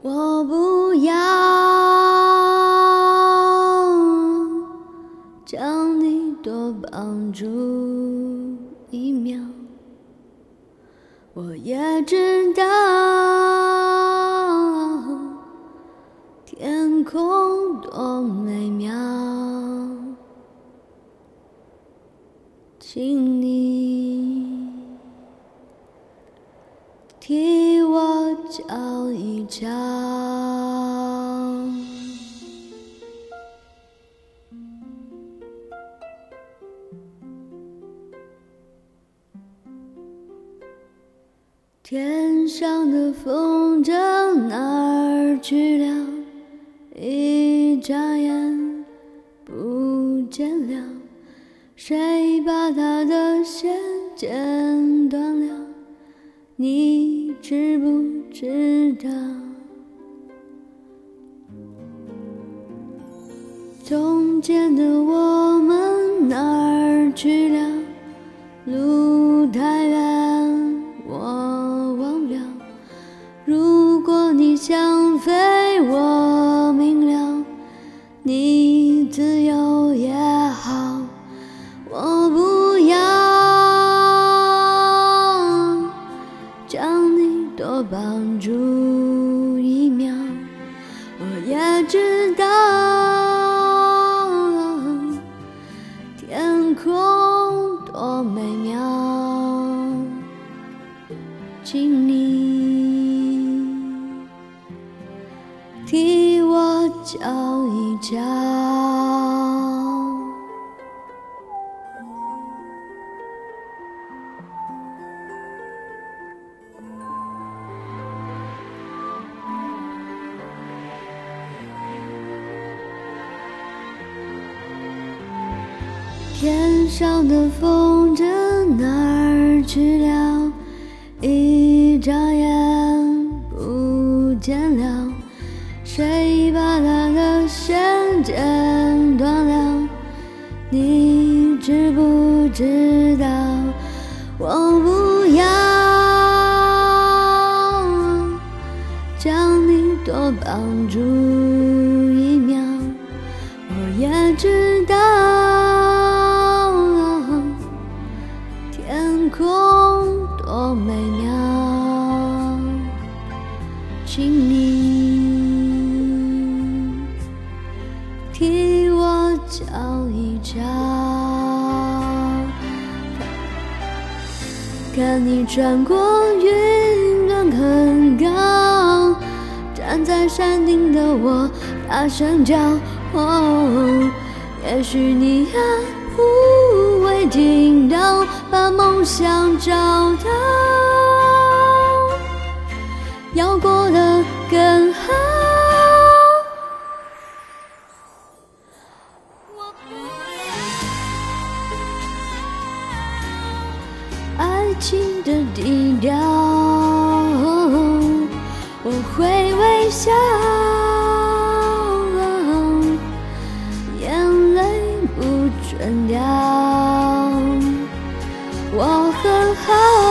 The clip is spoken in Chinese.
我不要将你多绑住一秒，我也知道天空多美妙，请你替瞧一瞧。天上的风筝哪儿去了？一眨眼不见了。谁把它的线剪断了？你知不知道？从前的我们哪儿去了？路多绑住一秒。我也知道天空多美妙，请你替我瞧一瞧。天上的风筝哪儿去了？一眨眼不见了。谁把它的线剪断了？你知不知道？我不要将你多绑住一秒，我也知道请你替我瞧一瞧。看你穿过云端很高，站在山顶的我大声叫。哦，也许你也不会听到，把梦想找到，要过得更好。爱情的低调，我会微笑，眼泪不准掉，我很好。